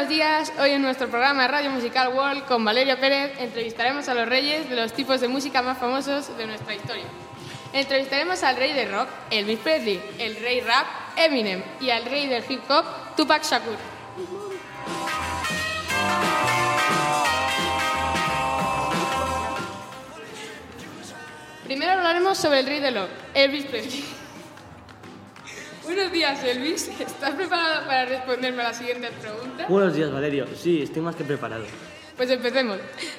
días. Hoy en nuestro programa de Radio Musical World con Valerio Pérez entrevistaremos a los reyes de los tipos de música más famosos de nuestra historia. Entrevistaremos al rey del rock, Elvis Presley, el rey rap, Eminem, y al rey del hip hop, Tupac Shakur. Primero hablaremos sobre el rey del rock, Elvis Presley. Buenos días, Elvis. ¿Estás preparado para responderme a la siguiente pregunta? Buenos días, Valerio. Sí, estoy más que preparado. Pues empecemos.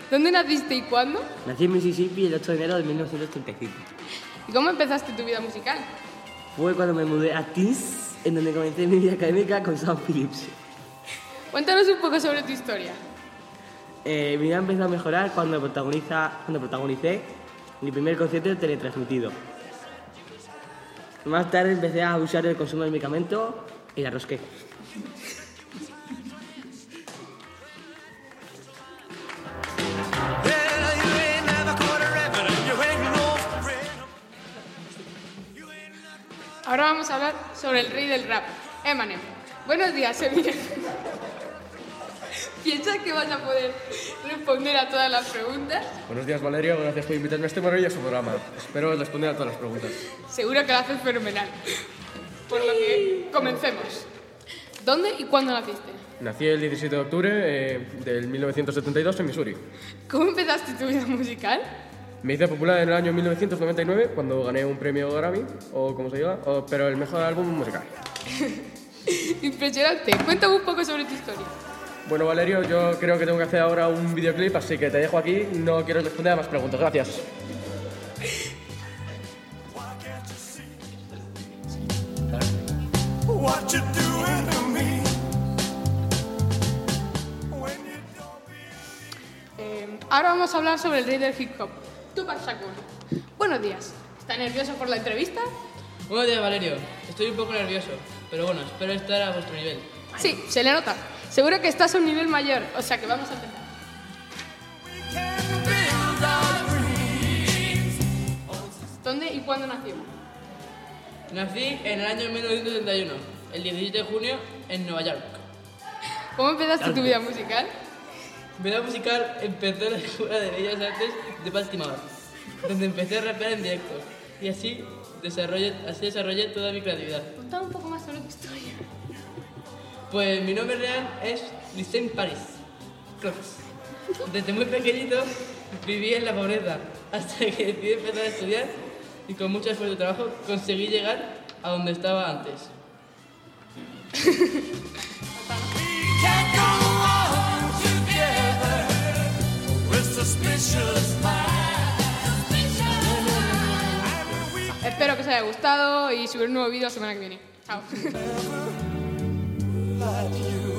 ¿Dónde naciste y cuándo? Nací en Mississippi el 8 de enero de 1935. ¿Y cómo empezaste tu vida musical? Fue cuando me mudé a Tees, en donde comencé mi vida académica con Sam Phillips. Cuéntanos un poco sobre tu historia. Eh, mi vida empezó a mejorar cuando, protagoniza, cuando protagonicé mi primer concierto teletransmitido. Más tarde empecé a usar el consumo de medicamentos y la rosqué. Ahora vamos a hablar sobre el rey del rap, Eminem. Buenos días, Eminem. ¿Piensas que vas a poder responder a todas las preguntas? Buenos días, Valerio. Gracias por invitarme a este maravilloso programa. Espero responder a todas las preguntas. Seguro que lo haces fenomenal. Por lo que comencemos. ¿Dónde y cuándo naciste? Nací el 17 de octubre eh, del 1972 en Missouri. ¿Cómo empezaste tu vida musical? Me hice popular en el año 1999 cuando gané un premio Grammy, o como se diga, o- pero el mejor álbum musical. Impresionante. Cuéntame un poco sobre tu historia. Bueno, Valerio, yo creo que tengo que hacer ahora un videoclip, así que te dejo aquí. No quiero responder a más preguntas. Gracias. Eh, ahora vamos a hablar sobre el rey del hip hop, Tupac Shakur. Buenos días. ¿Está nervioso por la entrevista? Buenos días, Valerio. Estoy un poco nervioso, pero bueno, espero estar a vuestro nivel. Sí, se le nota. Seguro que estás a un nivel mayor, o sea que vamos a empezar. ¿Dónde y cuándo nació? Nací en el año 1971, el 17 de junio, en Nueva York. ¿Cómo empezaste tu vida musical? Mi vida musical empezó en la Escuela de Bellas Artes de Baltimore, donde empecé a rapear en directo. Y así desarrollé, así desarrollé toda mi creatividad. Contame un poco más sobre tu historia. Pues mi nombre real es Paris. Cruz. Desde muy pequeñito viví en la pobreza hasta que decidí empezar a estudiar y con mucho esfuerzo y trabajo conseguí llegar a donde estaba antes. Espero que os haya gustado y subir un nuevo vídeo la semana que viene. Chao. like you.